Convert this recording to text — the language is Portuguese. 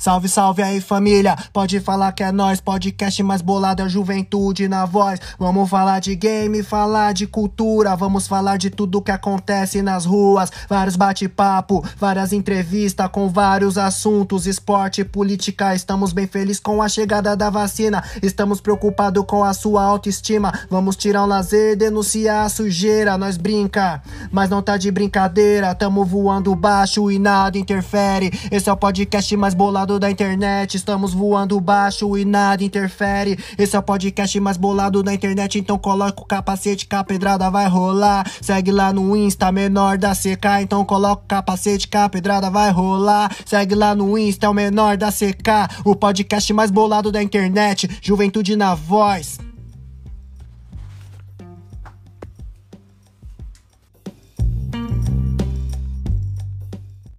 Salve, salve aí família, pode falar que é nós, podcast mais bolado, a juventude na voz. Vamos falar de game, falar de cultura, vamos falar de tudo que acontece nas ruas. Vários bate-papo, várias entrevistas com vários assuntos, esporte, política. Estamos bem felizes com a chegada da vacina, estamos preocupados com a sua autoestima. Vamos tirar o lazer, denunciar a sujeira, nós brinca, mas não tá de brincadeira. Tamo voando baixo e nada interfere. Esse é o podcast mais bolado da internet. Estamos voando baixo e nada interfere. Esse é o podcast mais bolado da internet. Então coloca o capacete que a pedrada vai rolar. Segue lá no Insta, menor da CK. Então coloca o capacete que a pedrada vai rolar. Segue lá no Insta, é o menor da CK. O podcast mais bolado da internet. Juventude na voz.